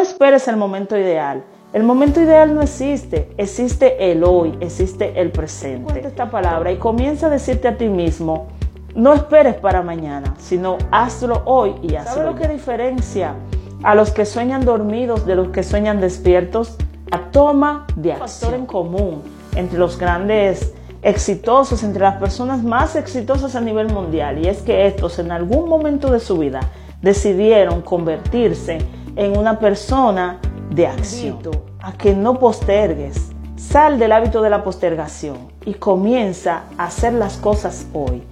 esperes el momento ideal. El momento ideal no existe, existe el hoy, existe el presente. Cuenta esta palabra y comienza a decirte a ti mismo, no esperes para mañana, sino hazlo hoy y hazlo. ¿Sabes lo que diferencia a los que sueñan dormidos de los que sueñan despiertos? La toma de acción. factor en común entre los grandes exitosos, entre las personas más exitosas a nivel mundial, y es que estos en algún momento de su vida decidieron convertirse en una persona de acción. A que no postergues, sal del hábito de la postergación y comienza a hacer las cosas hoy.